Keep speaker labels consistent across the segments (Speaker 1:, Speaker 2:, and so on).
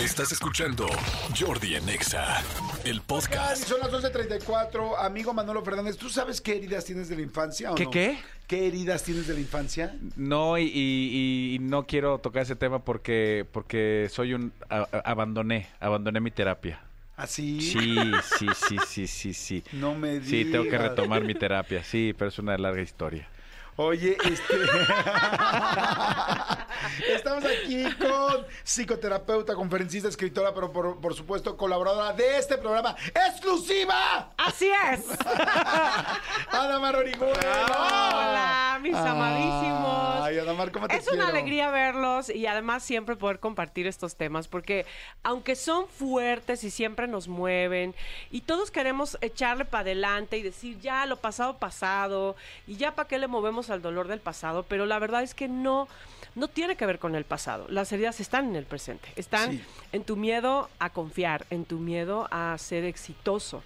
Speaker 1: Estás escuchando Jordi en Exa, el podcast.
Speaker 2: Son las 12.34. Amigo Manolo Fernández, ¿tú sabes qué heridas tienes de la infancia o
Speaker 3: ¿Qué,
Speaker 2: no?
Speaker 3: qué?
Speaker 2: ¿Qué heridas tienes de la infancia?
Speaker 3: No, y, y- y no quiero tocar ese tema porque, porque soy un... a- a- abandoné, abandoné mi terapia.
Speaker 2: ¿Así?
Speaker 3: Sí, sí, sí, sí, sí, sí.
Speaker 2: No me digas.
Speaker 3: Sí, tengo que retomar mi terapia, sí, pero es una larga historia.
Speaker 2: Oye, este... Estamos aquí con psicoterapeuta, conferencista, escritora, pero por, por supuesto colaboradora de este programa exclusiva,
Speaker 4: Así es.
Speaker 2: Adamar Orihuela.
Speaker 4: Hola, mis amadísimos.
Speaker 2: Ay, Adamar, ¿cómo te
Speaker 4: Es una alegría verlos y además siempre poder compartir estos temas porque aunque son fuertes y siempre nos mueven y todos queremos echarle para adelante y decir ya lo pasado pasado y ya para qué le movemos al dolor del pasado, pero la verdad es que no no tiene que ver con el pasado. Las heridas están en el presente, están
Speaker 2: Sí.
Speaker 4: en tu miedo a confiar, en tu miedo a ser exitoso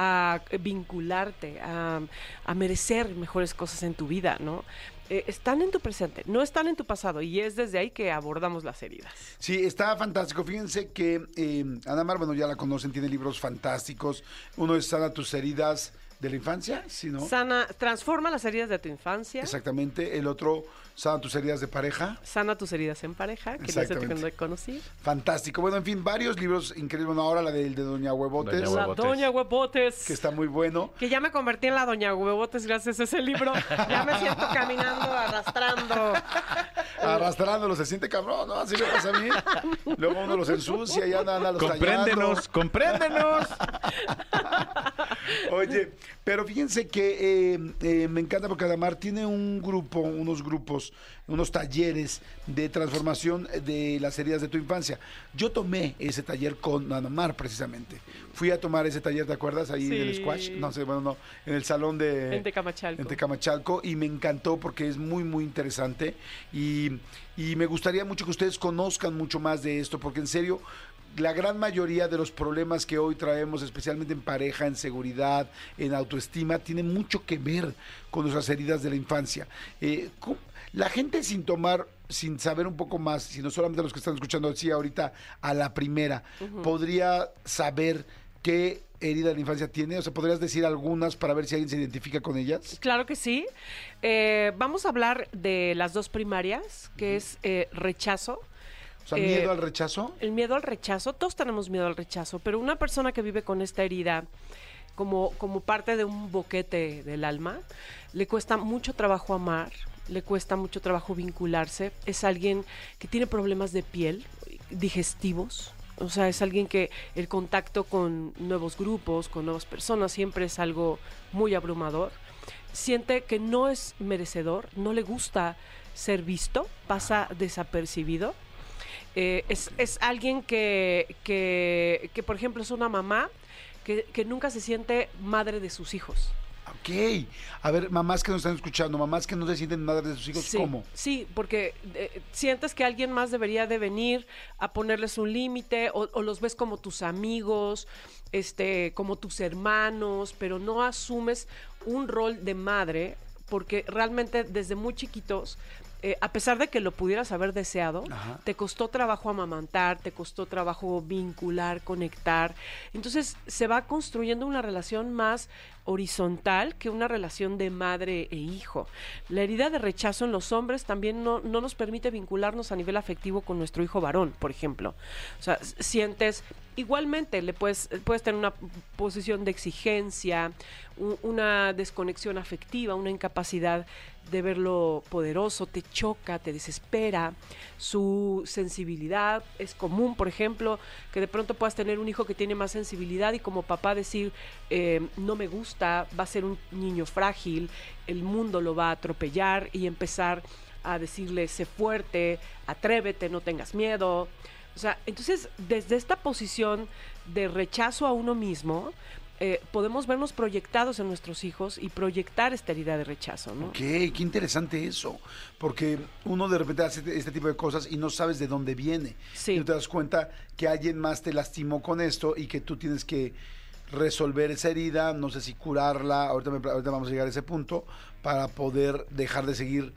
Speaker 4: a vincularte, a, a merecer mejores cosas en tu vida, ¿no? Eh, están en tu presente, no están en tu pasado y es desde ahí que abordamos las heridas.
Speaker 2: Sí, está fantástico. Fíjense que eh, Adamar, bueno, ya la conocen, tiene libros fantásticos. Uno es Sana tus heridas de la infancia, ¿sí, no?
Speaker 4: Sana, transforma las heridas de tu infancia,
Speaker 2: Exactamente. El otro, Sana tus heridas de pareja.
Speaker 4: sana tus heridas en pareja, que no sé
Speaker 2: Exactamente.
Speaker 4: cuándo conocí.
Speaker 2: Fantástico. Bueno, en fin, varios libros increíbles. Bueno, ahora la del de Doña Huevotes,
Speaker 3: Doña
Speaker 4: La
Speaker 3: Huevotes.
Speaker 4: Doña Huevotes.
Speaker 2: que está muy bueno.
Speaker 4: Que ya me convertí en la Doña Huevotes gracias a ese libro. Ya me siento caminando, arrastrando.
Speaker 2: Arrastrándolo, se siente cabrón, ¿no? Así me pasa a mí. Luego uno los ensucia y anda, anda los
Speaker 3: Compréndenos, compréndenos.
Speaker 2: Oye, pero fíjense que eh, eh, me encanta porque Adamar tiene un grupo, unos grupos, unos talleres de transformación de las heridas de tu infancia. Yo tomé ese taller con Adamar precisamente. Fui a tomar ese taller, ¿te acuerdas? Ahí en el squash. No sé, bueno, no, en el salón de...
Speaker 4: En Tecamachalco.
Speaker 2: En Tecamachalco y me encantó porque es muy, muy interesante y, y me gustaría mucho que ustedes conozcan mucho más de esto porque en serio, la gran mayoría de los problemas que hoy traemos, especialmente en pareja, en seguridad, en autoestima, tiene mucho que ver con nuestras heridas de la infancia. Eh, ¿cómo- la gente sin tomar, sin saber un poco más, sino solamente los que están escuchando así ahorita a la primera, podría saber qué herida de la infancia tiene. O sea, ¿podrías decir algunas para ver si alguien se identifica con ellas?
Speaker 4: Claro que sí. Eh, vamos a hablar de las dos primarias, que es eh, rechazo.
Speaker 2: O sea,
Speaker 4: Eh,
Speaker 2: miedo al rechazo.
Speaker 4: El miedo al rechazo, todos tenemos miedo al rechazo, pero una persona que vive con esta herida como, como parte de un boquete del alma, le cuesta mucho trabajo amar, le cuesta mucho trabajo vincularse, es alguien que tiene problemas de piel, digestivos, o sea, es alguien que el contacto con nuevos grupos, con nuevas personas, siempre es algo muy abrumador. Siente que no es merecedor, no le gusta ser visto, pasa desapercibido. Eh, es, es alguien que, que, que, por ejemplo, es una mamá que, que nunca se siente madre de sus hijos.
Speaker 2: Ok. A ver, mamás que nos están escuchando, mamás que no se sienten madres de sus hijos,
Speaker 4: Sí,
Speaker 2: ¿cómo?
Speaker 4: Sí, porque eh, sientes que alguien más debería de venir a ponerles un límite o, o los ves como tus amigos, este, como tus hermanos, pero no asumes un rol de madre porque realmente desde muy chiquitos, eh, a pesar de que lo pudieras haber deseado,
Speaker 2: Ajá.
Speaker 4: te costó trabajo amamantar, te costó trabajo vincular, conectar. Entonces se va construyendo una relación más horizontal que una relación de madre e hijo. La herida de rechazo en los hombres también no, no nos permite vincularnos a nivel afectivo con nuestro hijo varón, por ejemplo. O sea, sientes, igualmente le puedes, puedes tener una posición de exigencia, una desconexión afectiva, una incapacidad de verlo poderoso, te choca, te desespera, su sensibilidad es común, por ejemplo, que de pronto puedas tener un hijo que tiene más sensibilidad y como papá decir, eh, no me gusta, va a ser un niño frágil, el mundo lo va a atropellar y empezar a decirle, sé fuerte, atrévete, no tengas miedo. O sea, entonces, desde esta posición de rechazo a uno mismo, eh, podemos vernos proyectados en nuestros hijos y proyectar esta herida de rechazo, ¿no?
Speaker 2: Ok, qué interesante eso. Porque uno de repente hace este tipo de cosas y no sabes de dónde viene.
Speaker 4: Sí.
Speaker 2: Y no te das cuenta que alguien más te lastimó con esto y que tú tienes que resolver esa herida, no sé si curarla, ahorita, me- ahorita vamos a llegar a ese punto, para poder dejar de seguir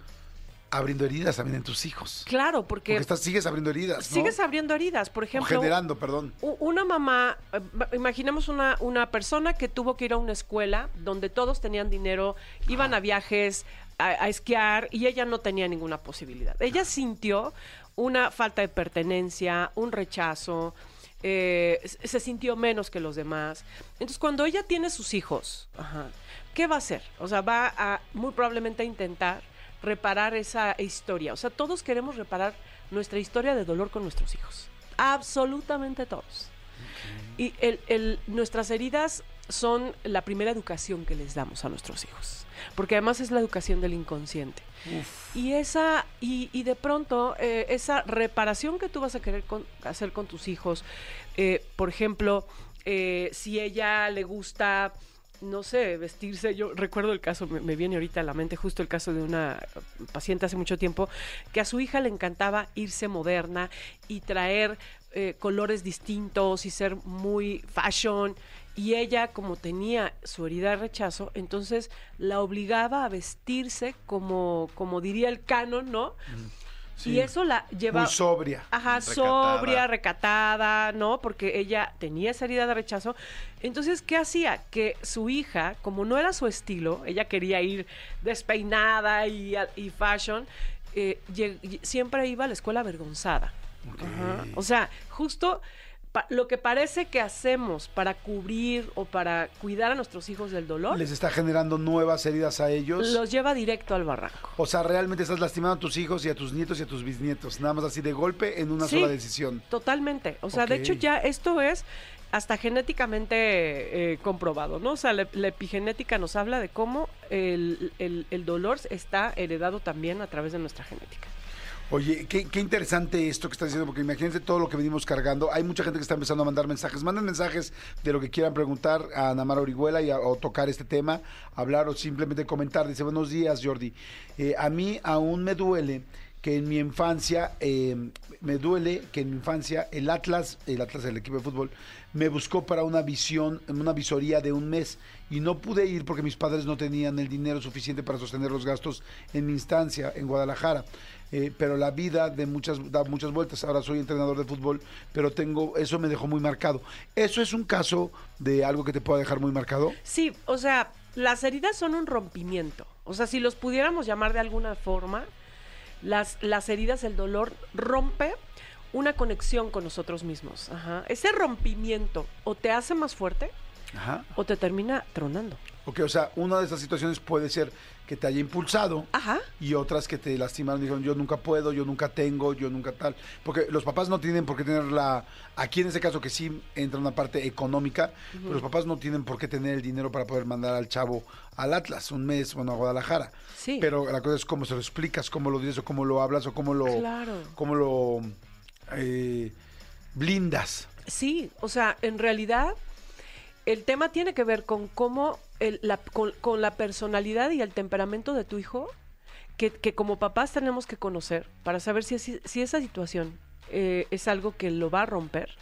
Speaker 2: abriendo heridas también en tus hijos.
Speaker 4: Claro, porque,
Speaker 2: Porque estás, sigues abriendo heridas, ¿no?
Speaker 4: sigues abriendo heridas. Por
Speaker 2: O
Speaker 4: ejemplo,
Speaker 2: generando, perdón.
Speaker 4: una mamá, eh, imaginemos una, una persona que tuvo que ir a una escuela donde todos tenían dinero, iban a viajes, a, a esquiar, y ella no tenía ninguna posibilidad. Ella sintió una falta de pertenencia, un rechazo, eh, se sintió menos que los demás. Entonces, cuando ella tiene sus hijos, ajá, ¿qué va a hacer? O sea, va a muy probablemente a intentar reparar esa historia. O sea, todos queremos reparar nuestra historia de dolor con nuestros hijos. Absolutamente todos. Y el, el- nuestras heridas son la primera educación que les damos a nuestros hijos. Porque además es la educación del inconsciente. Y esa, y, y de pronto, eh, esa reparación que tú vas a querer con- hacer con tus hijos, eh, por ejemplo, eh, si ella le gusta, no sé, vestirse, yo recuerdo el caso, me, viene ahorita a la mente justo el caso de una paciente hace mucho tiempo, que a su hija le encantaba irse moderna y traer eh, colores distintos y ser muy fashion. Y ella, como tenía su herida de rechazo, entonces la obligaba a vestirse como, como diría el canon, ¿no?
Speaker 2: Sí.
Speaker 4: Y eso la lleva...
Speaker 2: Muy sobria.
Speaker 4: Ajá,
Speaker 3: Recatada.
Speaker 4: sobria, recatada, ¿no? Porque ella tenía esa herida de rechazo. Entonces, ¿qué hacía? Que su hija, como no era su estilo, ella quería ir despeinada y, y fashion, eh, siempre iba a la escuela avergonzada. Ajá. O sea, justo lo que parece que hacemos para cubrir o para cuidar a nuestros hijos del dolor,
Speaker 2: Les está generando nuevas heridas a ellos.
Speaker 4: los lleva directo al barranco.
Speaker 2: O sea, realmente estás lastimando a tus hijos y a tus nietos y a tus bisnietos. Nada más así de golpe en una
Speaker 4: Sí.
Speaker 2: sola decisión.
Speaker 4: Totalmente. O sea, de hecho ya esto es hasta genéticamente eh, comprobado, ¿no? O sea, la, la epigenética nos habla de cómo el, el- el dolor está heredado también a través de nuestra genética.
Speaker 2: Oye, qué, qué interesante esto que estás diciendo, porque imagínense todo lo que venimos cargando. Hay mucha gente que está empezando a mandar mensajes. Manden mensajes de lo que quieran preguntar a Ana Mara Orihuela y a- o tocar este tema, hablar o simplemente comentar. Dice, buenos días, Jordi. Eh, a mí aún me duele que en mi infancia, eh, me duele que en mi infancia el Atlas, el Atlas del equipo de fútbol, me buscó para una visión, una visoría de un mes y no pude ir porque mis padres no tenían el dinero suficiente para sostener los gastos en mi instancia en Guadalajara. Eh, pero la vida de muchas da muchas vueltas. Ahora soy entrenador de fútbol, pero tengo eso me dejó muy marcado. Eso es un caso de algo que te pueda dejar muy marcado.
Speaker 4: Sí, o sea, las heridas son un rompimiento. O sea, si los pudiéramos llamar de alguna forma, las, las heridas, el dolor rompe una conexión con nosotros mismos. Ajá. Ese rompimiento o te hace más fuerte
Speaker 2: Ajá.
Speaker 4: o te termina tronando.
Speaker 2: Ok, o sea, una de esas situaciones puede ser que te haya impulsado
Speaker 4: Ajá.
Speaker 2: y otras que te lastimaron, dijeron yo nunca puedo, yo nunca tengo, yo nunca tal. Porque los papás no tienen por qué tener la, aquí en ese caso que sí entra una parte económica, pero los papás no tienen por qué tener el dinero para poder mandar al chavo al Atlas un mes, bueno, a Guadalajara.
Speaker 4: Sí.
Speaker 2: Pero la cosa es cómo se lo explicas, cómo lo dices o cómo lo hablas o cómo lo,
Speaker 4: Claro.
Speaker 2: cómo lo eh, blindas.
Speaker 4: Sí, o sea, en realidad el tema tiene que ver con cómo, la, con, la personalidad y el temperamento de tu hijo, que, que como papás tenemos que conocer para saber si, si esa situación eh, es algo que lo va a romper,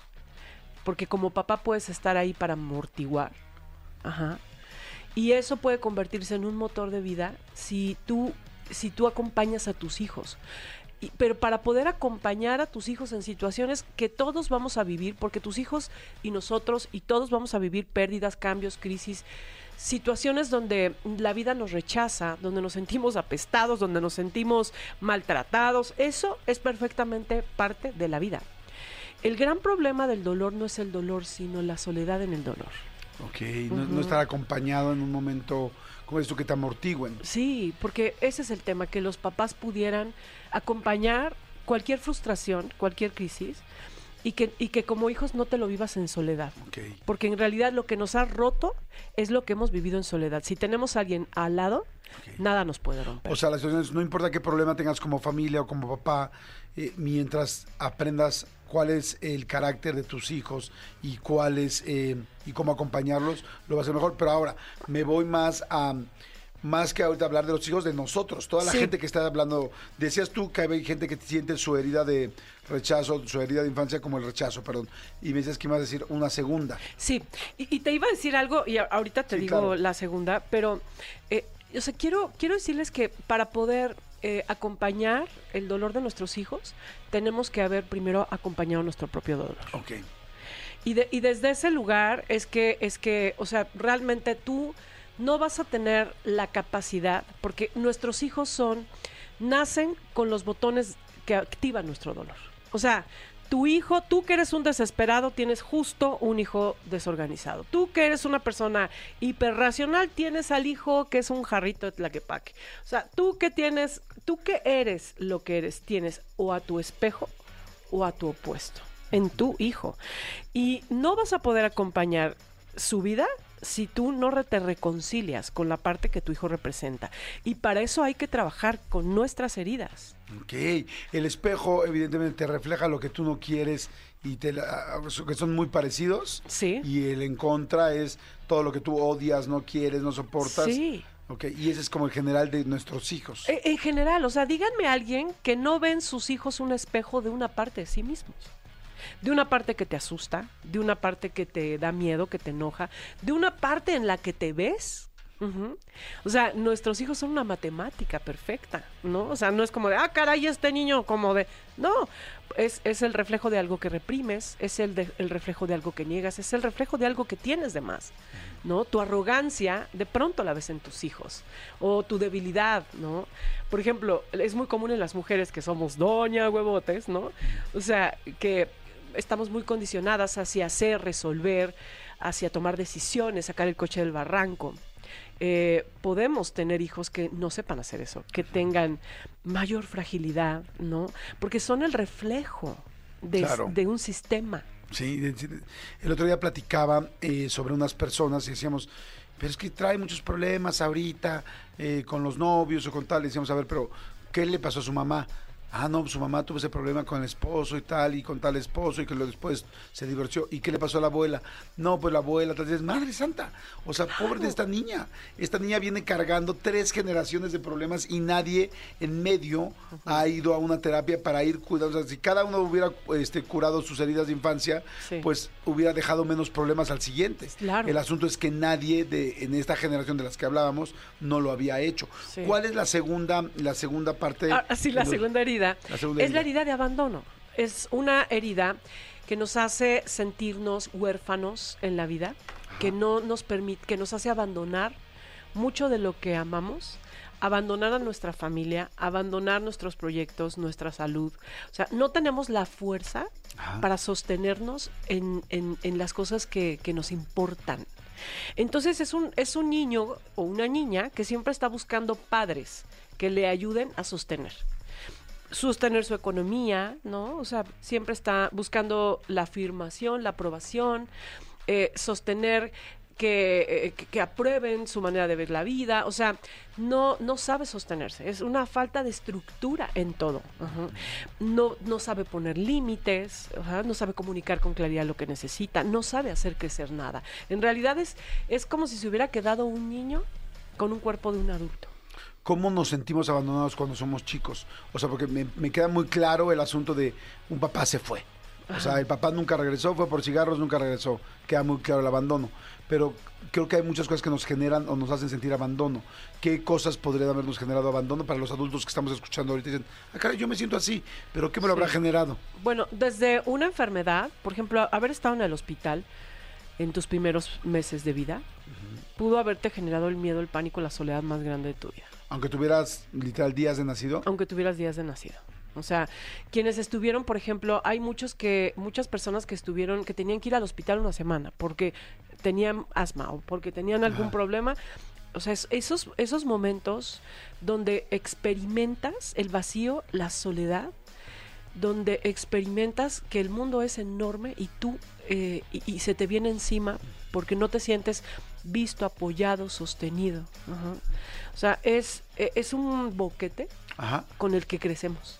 Speaker 4: porque como papá puedes estar ahí para amortiguar, ajá, y eso puede convertirse en un motor de vida si tú, si tú acompañas a tus hijos. Y- pero para poder acompañar a tus hijos en situaciones que todos vamos a vivir, porque tus hijos y nosotros y todos vamos a vivir pérdidas, cambios, crisis, situaciones donde la vida nos rechaza, donde nos sentimos apestados, donde nos sentimos maltratados, eso es perfectamente parte de la vida. El gran problema del dolor no es el dolor, sino la soledad en el dolor.
Speaker 2: Ok, no, estar acompañado en un momento, como esto que te amortigüen.
Speaker 4: Sí, porque ese es el tema, que los papás pudieran acompañar cualquier frustración, cualquier crisis, y que, y que como hijos no te lo vivas en soledad. Porque en realidad lo que nos ha roto es lo que hemos vivido en soledad. Si tenemos a alguien al lado, nada nos puede romper.
Speaker 2: O sea, las situaciones, no importa qué problema tengas como familia o como papá, eh, mientras aprendas cuál es el carácter de tus hijos y cuál es eh, y cómo acompañarlos, lo va a hacer mejor. Pero ahora me voy más a más que ahorita hablar de los hijos de nosotros, toda la
Speaker 4: Sí.
Speaker 2: gente que está hablando. Decías tú que hay gente que siente su herida de rechazo, su herida de infancia como el rechazo, perdón. Y me decías que ibas a decir una segunda.
Speaker 4: Sí, y, y te iba a decir algo, y ahorita te
Speaker 2: Sí,
Speaker 4: digo
Speaker 2: claro.
Speaker 4: la segunda, pero, eh, o sea, quiero, quiero decirles que para poder eh, acompañar el dolor de nuestros hijos, tenemos que haber primero acompañado nuestro propio dolor.
Speaker 2: Ok.
Speaker 4: Y, de- y desde ese lugar es que, es que, o sea, realmente tú no vas a tener la capacidad, porque nuestros hijos son, nacen con los botones que activan nuestro dolor. O sea, tu hijo, tú que eres un desesperado, tienes justo un hijo desorganizado. Tú que eres una persona hiperracional, tienes al hijo que es un jarrito de tlaquepaque. O sea, tú que tienes, tú que eres lo que eres, tienes o a tu espejo o a tu opuesto, en tu hijo. Y no vas a poder acompañar su vida si tú no te reconcilias con la parte que tu hijo representa. Y para eso hay que trabajar con nuestras heridas.
Speaker 2: Ok, el espejo evidentemente te refleja lo que tú no quieres y te la- que son muy parecidos.
Speaker 4: Sí.
Speaker 2: Y el en contra es todo lo que tú odias, no quieres, no soportas.
Speaker 4: Sí.
Speaker 2: Ok, y ese es como el general de nuestros hijos.
Speaker 4: E- En general, o sea, díganme a alguien que no ven sus hijos un espejo de una parte de sí mismos. De una parte que te asusta, de una parte que te da miedo, que te enoja, de una parte en la que te ves. O sea, nuestros hijos son una matemática perfecta, ¿no? O sea, no es como de, ah, caray, este niño como de... No, es, es el reflejo de algo que reprimes, es el, el reflejo de algo que niegas, es el reflejo de algo que tienes de más, ¿no? Tu arrogancia de pronto la ves en tus hijos, o tu debilidad, ¿no? Por ejemplo, es muy común en las mujeres que somos doña huevotes, ¿no? O sea, que estamos muy condicionadas hacia hacer, resolver, hacia tomar decisiones, sacar el coche del barranco. Eh, podemos tener hijos que no sepan hacer eso, que tengan mayor fragilidad, ¿no? Porque son el reflejo de,
Speaker 2: Claro.
Speaker 4: de un sistema.
Speaker 2: Sí, el otro día platicaba eh, sobre unas personas y decíamos, pero es que trae muchos problemas ahorita eh, con los novios o con tal. Decíamos, a ver, pero ¿qué le pasó a su mamá? Ah, no, su mamá tuvo ese problema con el esposo y tal, y con tal esposo, y que luego después se divorció. ¿Y qué le pasó a la abuela? No, pues la abuela, tal vez, madre santa. O sea, pobre de esta niña. Esta niña viene cargando tres generaciones de problemas y nadie en medio ha ido a una terapia para ir cuidando. O sea, si cada uno hubiera este, curado sus heridas de infancia,
Speaker 4: Sí.
Speaker 2: pues hubiera dejado menos problemas al siguiente.
Speaker 4: Claro.
Speaker 2: El asunto es que nadie de, en esta generación de las que hablábamos no lo había hecho.
Speaker 4: Sí.
Speaker 2: ¿Cuál es la segunda, la segunda parte?
Speaker 4: Ah, sí, la
Speaker 2: los-
Speaker 4: segunda herida Es la
Speaker 2: herida.
Speaker 4: de abandono. Es una herida que nos hace sentirnos huérfanos en la vida, que no nos permite, que nos hace abandonar mucho de lo que amamos, abandonar a nuestra familia, abandonar nuestros proyectos, nuestra salud. O sea, no tenemos la fuerza
Speaker 2: Ajá.
Speaker 4: para sostenernos en, en- en las cosas que, que nos importan. Entonces es un, es un niño o una niña que siempre está buscando padres que le ayuden a sostener sostener su economía, ¿no? O sea, siempre está buscando la afirmación, la aprobación, eh, sostener que, eh, que- que aprueben su manera de ver la vida, o sea, no, no sabe sostenerse, es una falta de estructura en todo. Ajá. No, no sabe poner límites, ajá, no sabe comunicar con claridad lo que necesita, no sabe hacer crecer nada. En realidad es, es como si se hubiera quedado un niño con un cuerpo de un adulto.
Speaker 2: ¿Cómo nos sentimos abandonados cuando somos chicos? O sea, porque me, me queda muy claro el asunto de un papá se fue. O sea, el papá nunca regresó, fue por cigarros, nunca regresó. Queda muy claro el abandono. Pero creo que hay muchas cosas que nos generan o nos hacen sentir abandono. ¿Qué cosas podrían habernos generado abandono para los adultos que estamos escuchando ahorita? Dicen, ah, caray, yo me siento así, pero ¿qué me lo habrá generado?
Speaker 4: Bueno, desde una enfermedad, por ejemplo, haber estado en el hospital en tus primeros meses de vida, pudo haberte generado el miedo, el pánico, la soledad más grande de tu vida,
Speaker 2: Aunque tuvieras literal días de nacido.
Speaker 4: aunque tuvieras días de nacido. O sea, quienes estuvieron, por ejemplo, hay muchos que, muchas personas que estuvieron, que tenían que ir al hospital una semana porque tenían asma o porque tenían algún problema. O sea, es- esos, esos momentos donde experimentas el vacío, la soledad, donde experimentas que el mundo es enorme y tú eh, y, y se te viene encima porque no te sientes visto, apoyado, sostenido. Ajá. O sea, es, e- es un boquete
Speaker 2: Ajá,
Speaker 4: con el que crecemos.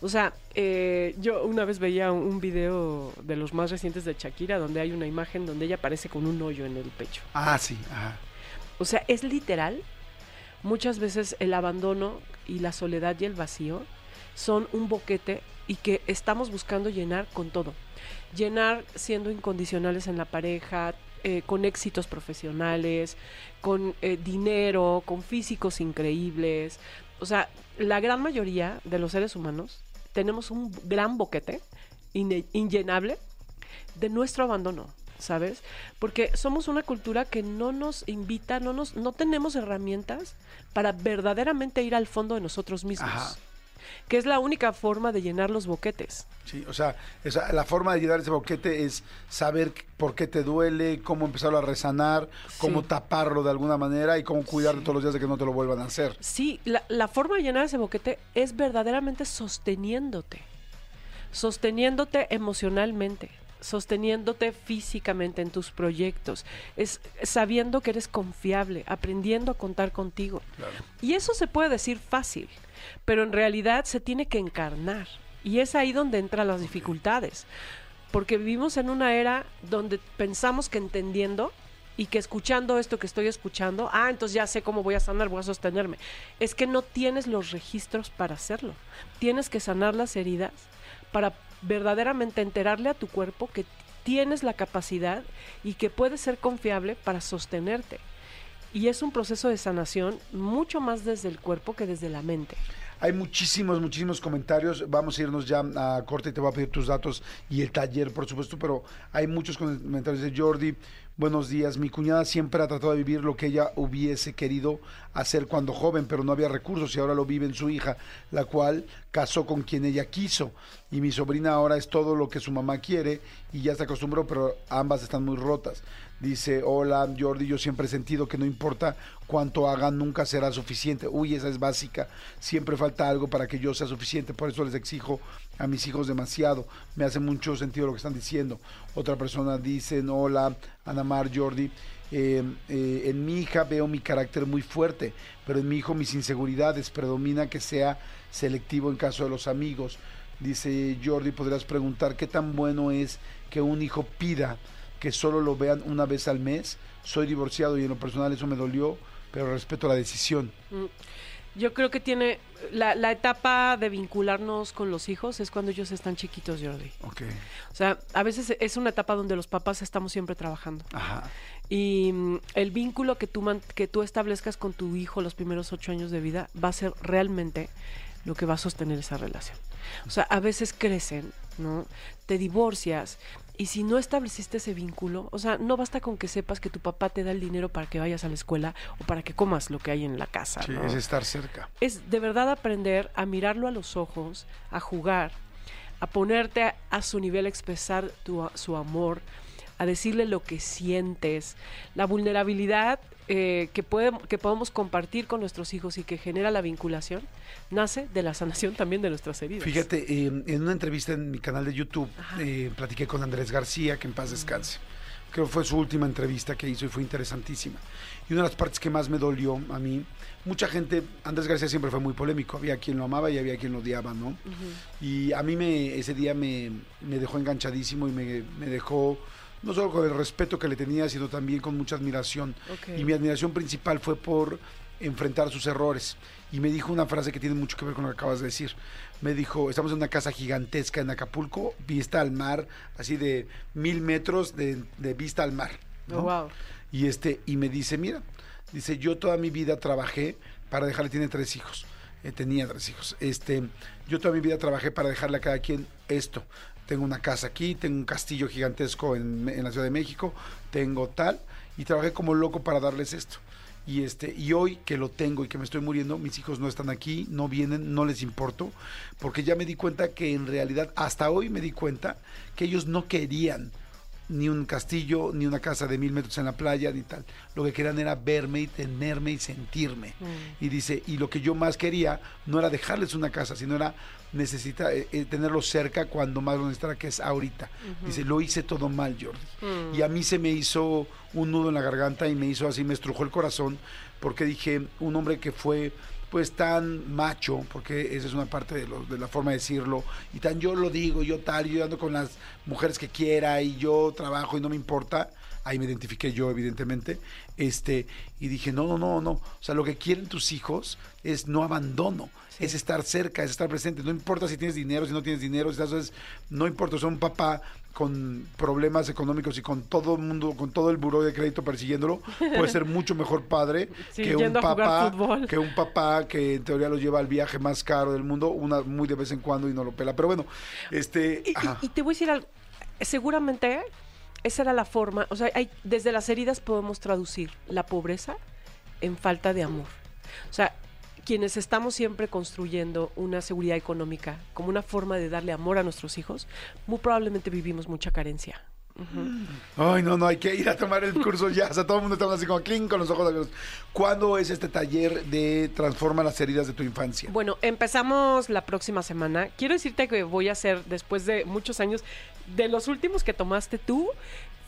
Speaker 4: O sea, eh, yo una vez veía un, un video de los más recientes de Shakira donde hay una imagen donde ella aparece con un hoyo en el pecho.
Speaker 2: Ah, sí, ajá.
Speaker 4: O sea, es literal. Muchas veces el abandono y la soledad y el vacío son un boquete y que estamos buscando llenar con todo. Llenar siendo incondicionales en la pareja, eh, con éxitos profesionales, con eh, dinero, con físicos increíbles, O sea, la gran mayoría de los seres humanos tenemos un gran boquete inllenable de nuestro abandono, ¿sabes? Porque somos una cultura que no nos invita, no nos no tenemos herramientas para verdaderamente ir al fondo de nosotros mismos.
Speaker 2: Ajá.
Speaker 4: Que es la única forma de llenar los boquetes.
Speaker 2: Sí, o sea, esa- la forma de llenar ese boquete es saber por qué te duele, cómo empezarlo a resanar, cómo
Speaker 4: Sí.
Speaker 2: taparlo de alguna manera y cómo cuidar de
Speaker 4: Sí.
Speaker 2: todos los días de que no te lo vuelvan a hacer.
Speaker 4: Sí, la, la forma de llenar ese boquete es verdaderamente sosteniéndote. Sosteniéndote emocionalmente, sosteniéndote físicamente en tus proyectos, es sabiendo que eres confiable, aprendiendo a contar contigo. Y eso se puede decir fácil, pero en realidad se tiene que encarnar. Y es ahí donde entran las dificultades. Porque vivimos en una era donde pensamos que entendiendo y que escuchando esto que estoy escuchando, ah, entonces ya sé cómo voy a sanar, voy a sostenerme. Es que no tienes los registros para hacerlo. Tienes que sanar las heridas para verdaderamente enterarle a tu cuerpo que tienes la capacidad y que puedes ser confiable para sostenerte. Y es un proceso de sanación mucho más desde el cuerpo que desde la mente.
Speaker 2: Hay muchísimos, muchísimos comentarios. Vamos a irnos ya a corte y te voy a pedir tus datos y el taller, por supuesto, pero hay muchos comentarios de Jordi. Buenos días. Mi cuñada siempre ha tratado de vivir lo que ella hubiese querido hacer cuando joven, pero no había recursos y ahora lo vive en su hija, la cual casó con quien ella quiso. Y mi sobrina ahora es todo lo que su mamá quiere y ya se acostumbró, pero ambas están muy rotas. Dice, hola Jordi, yo siempre he sentido que no importa cuánto hagan, nunca será suficiente. Uy, esa es básica. Siempre falta algo para que yo sea suficiente, por eso les exijo a mis hijos demasiado. Me hace mucho sentido lo que están diciendo. Otra persona dice, hola Ana Mar, Jordi. eh, eh, en mi hija veo mi carácter muy fuerte, pero en mi hijo mis inseguridades predomina que sea selectivo en caso de los amigos. Dice Jordi, podrías preguntar qué tan bueno es que un hijo pida que solo lo vean una vez al mes. Soy divorciado y en lo personal eso me dolió, pero respeto la decisión.
Speaker 4: Yo creo que tiene la, la etapa de vincularnos con los hijos es cuando ellos están chiquitos, Jordi.
Speaker 2: Ok.
Speaker 4: O sea, a veces es una etapa donde los papás estamos siempre trabajando.
Speaker 2: Ajá.
Speaker 4: Y mm, el vínculo que tú, man- que tú establezcas con tu hijo los primeros ocho años de vida va a ser realmente lo que va a sostener esa relación. O sea, a veces crecen, ¿no? Te divorcias y si no estableciste ese vínculo, o sea, no basta con que sepas que tu papá te da el dinero para que vayas a la escuela o para que comas lo que hay en la casa.
Speaker 2: Sí,
Speaker 4: ¿no?
Speaker 2: es estar cerca.
Speaker 4: es de verdad aprender a mirarlo a los ojos, a jugar, a ponerte a, a su nivel, a expresar tu, a- su amor, a decirle lo que sientes, la vulnerabilidad eh, que, puede- que podemos compartir con nuestros hijos y que genera la vinculación, nace de la sanación también de nuestras heridas.
Speaker 2: Fíjate, eh, en una entrevista en mi canal de YouTube, eh, platiqué con Andrés García, que en paz descanse. Creo que fue su última entrevista que hizo y fue interesantísima. Y una de las partes que más me dolió a mí, mucha gente, Andrés García siempre fue muy polémico, había quien lo amaba y había quien lo odiaba, ¿no?
Speaker 4: Ujú.
Speaker 2: Y a mí me, ese día me, me dejó enganchadísimo y me, me dejó no solo con el respeto que le tenía, sino también con mucha admiración. Y mi admiración principal fue por enfrentar sus errores. Y me dijo una frase que tiene mucho que ver con lo que acabas de decir. Me dijo, estamos en una casa gigantesca en Acapulco, vista al mar, así de mil metros de, de vista al mar. ¿no?
Speaker 4: Oh, wow.
Speaker 2: Y este, y me dice, mira, dice, yo toda mi vida trabajé para dejarle, tiene tres hijos, eh, tenía tres hijos. Este, yo toda mi vida trabajé para dejarle a cada quien esto. Tengo una casa aquí, tengo un castillo gigantesco en, la Ciudad de México, tengo tal, y trabajé como loco para darles esto. Y este, y hoy que lo tengo y que me estoy muriendo, mis hijos no están aquí, no vienen, no les importo, porque ya me di cuenta que en realidad, hasta hoy me di cuenta que ellos no querían ni un castillo, ni una casa de mil metros en la playa, ni tal. Lo que querían era verme y tenerme y sentirme.
Speaker 4: Mm.
Speaker 2: Y dice, y lo que yo más quería no era dejarles una casa, sino era necesitar eh, eh, tenerlos cerca cuando más lo necesitara, que es ahorita. Dice, lo hice todo mal, Jordi.
Speaker 4: Mm.
Speaker 2: Y a mí se me hizo un nudo en la garganta y me hizo así, me estrujó el corazón, porque dije, un hombre que fue pues tan macho, porque esa es una parte de, lo- de la forma de decirlo, y tan yo lo digo, yo tal, yo ando con las mujeres que quiera y yo trabajo y no me importa, ahí me identifiqué yo evidentemente, este, y dije, no, no, no, no, o sea, lo que quieren tus hijos es no abandono, es estar cerca, es estar presente, no importa si tienes dinero, si no tienes dinero, si estás, es- no importa, o sea, un papá con problemas económicos y con todo el mundo, con todo el buró de crédito persiguiéndolo, puede ser mucho mejor padre
Speaker 4: Sí,
Speaker 2: que un papá, que un papá que en teoría lo lleva al viaje más caro del mundo, una muy de vez en cuando y no lo pela. Pero bueno, este,
Speaker 4: Y, y te voy a decir algo. Seguramente esa era la forma. O sea, hay, desde las heridas podemos traducir la pobreza en falta de amor. O sea, quienes estamos siempre construyendo una seguridad económica como una forma de darle amor a nuestros hijos, muy probablemente vivimos mucha carencia.
Speaker 2: Ay, no, no, hay que ir a tomar el curso ya. O sea, todo el mundo está así como clink con los ojos abiertos. ¿Cuándo es este taller de Transforma las heridas de tu infancia?
Speaker 4: Bueno, empezamos la próxima semana. Quiero decirte que voy a hacer, después de muchos años, de los últimos que tomaste tú,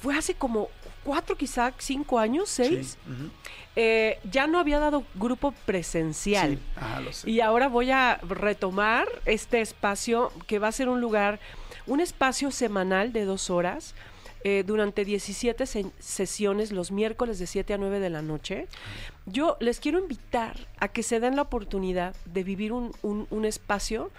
Speaker 4: fue hace como cuatro, quizá cinco años, seis.
Speaker 2: Sí.
Speaker 4: Eh, ya no había dado grupo presencial.
Speaker 2: Sí, ajá, lo sé.
Speaker 4: Y ahora voy a retomar este espacio que va a ser un lugar, un espacio semanal de dos horas. Eh, durante 17 se- sesiones los miércoles de 7 a 9 de la noche. Yo les quiero invitar a que se den la oportunidad de vivir un, un- un espacio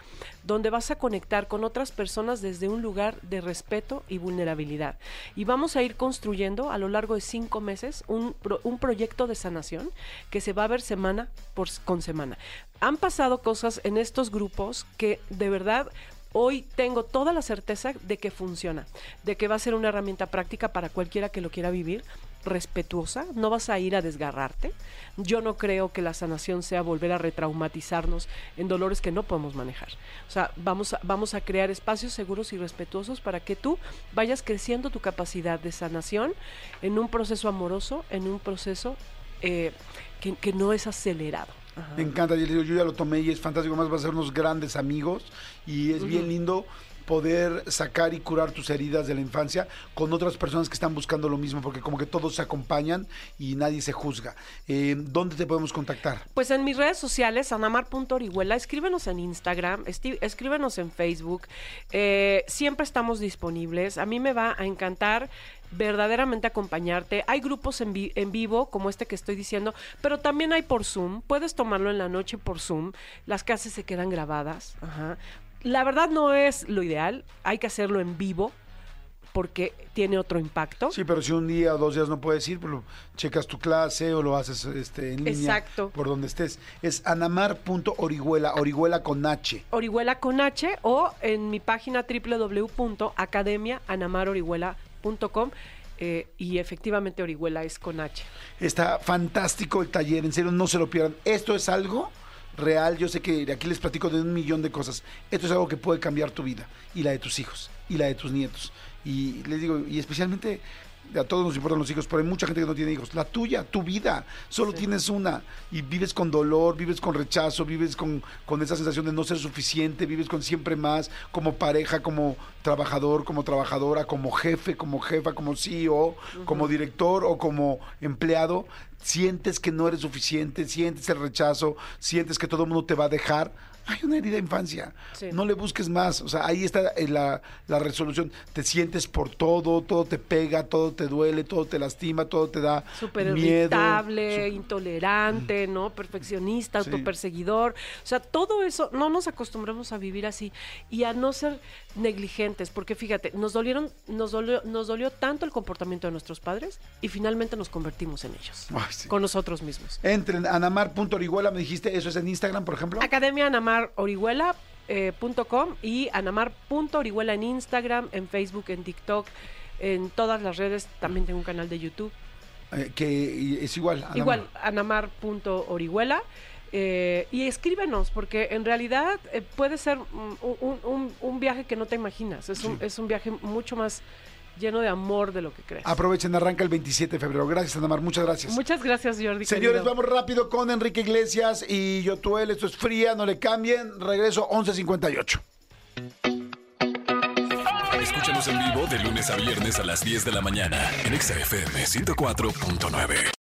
Speaker 4: donde vas a conectar con otras personas desde un lugar de respeto y vulnerabilidad. Y vamos a ir construyendo a lo largo de cinco meses un, un proyecto de sanación que se va a ver semana por, con semana. Han pasado cosas en estos grupos que de verdad hoy tengo toda la certeza de que funciona, de que va a ser una herramienta práctica para cualquiera que lo quiera vivir respetuosa, no vas a ir a desgarrarte. Yo no creo que la sanación sea volver a retraumatizarnos en dolores que no podemos manejar. O sea, vamos a, vamos a crear espacios seguros y respetuosos para que tú vayas creciendo tu capacidad de sanación en un proceso amoroso, en un proceso eh, que, que no es acelerado. Ajá.
Speaker 2: Me encanta, yo, yo ya lo tomé y es fantástico, más va a ser unos grandes amigos y es bien lindo poder sacar y curar tus heridas de la infancia con otras personas que están buscando lo mismo, porque como que todos se acompañan y nadie se juzga. Eh, ¿Dónde te podemos contactar?
Speaker 4: Pues en mis redes sociales, anamar.orihuela, escríbenos en Instagram, escríbenos en Facebook. eh, siempre estamos disponibles. A mí me va a encantar verdaderamente acompañarte. Hay grupos en, vi- en vivo, como este que estoy diciendo, pero también hay por Zoom. Puedes tomarlo en la noche por Zoom. Las clases se quedan grabadas. Ajá. La verdad no es lo ideal. Hay que hacerlo en vivo porque tiene otro impacto.
Speaker 2: Sí, pero si un día o dos días no puedes ir, pues lo- checas tu clase o lo haces este, en línea.
Speaker 4: Exacto.
Speaker 2: Por donde estés. Es anamar.orihuela, orihuela con H.
Speaker 4: Orihuela con H o en mi página www.academiaanamarorihuela.com eh, y efectivamente Orihuela es con H.
Speaker 2: Está fantástico el taller, en serio, no se lo pierdan. Esto es algo real, yo sé que aquí les platico de un millón de cosas. Esto es algo que puede cambiar tu vida y la de tus hijos y la de tus nietos. Y les digo, y especialmente a todos nos importan los hijos, pero hay mucha gente que no tiene hijos. La tuya, tu vida, solo tienes una y vives con dolor, vives con rechazo, vives con, con esa sensación de no ser suficiente, vives con siempre más, como pareja, como trabajador, como trabajadora, como jefe, como jefa, como CEO, como director o como empleado. Sientes que no eres suficiente, sientes el rechazo, sientes que todo el mundo te va a dejar. Hay una herida de infancia.
Speaker 4: Sí.
Speaker 2: No le busques más. O sea, ahí está eh, la, la resolución. Te sientes por todo, todo te pega, todo te duele, todo te lastima, todo te da
Speaker 4: Súper irritable, intolerante, ¿no? Perfeccionista,
Speaker 2: Sí.
Speaker 4: autoperseguidor. O sea, todo eso, no nos acostumbramos a vivir así y a no ser negligentes, porque fíjate, nos dolieron, nos dolió, nos dolió tanto el comportamiento de nuestros padres y finalmente nos convertimos en ellos,
Speaker 2: Ay, sí.
Speaker 4: con nosotros mismos.
Speaker 2: Entren, anamar.orihuela, me dijiste, eso es en Instagram, por ejemplo.
Speaker 4: Academia Anamar Orihuela. eh, y anamar.orihuela en Instagram, en Facebook, en TikTok, en todas las redes. También tengo un canal de YouTube.
Speaker 2: Eh, que es igual. Anamar.
Speaker 4: Igual, anamar.orihuela. eh, y escríbenos, porque en realidad eh, puede ser un, un- un viaje que no te imaginas. Es, un, es un viaje mucho más lleno de amor de lo que crees.
Speaker 2: Aprovechen, arranca el 27 de febrero. Gracias, Anamar, muchas gracias.
Speaker 4: Muchas gracias, Jordi.
Speaker 2: Señores,
Speaker 4: querido.
Speaker 2: vamos rápido con Enrique Iglesias y Yotuel. Esto es fría, no le cambien. Regreso 11.58.
Speaker 1: Escúchanos en vivo de lunes a viernes a las 10 de la mañana en Exa FM 104.9.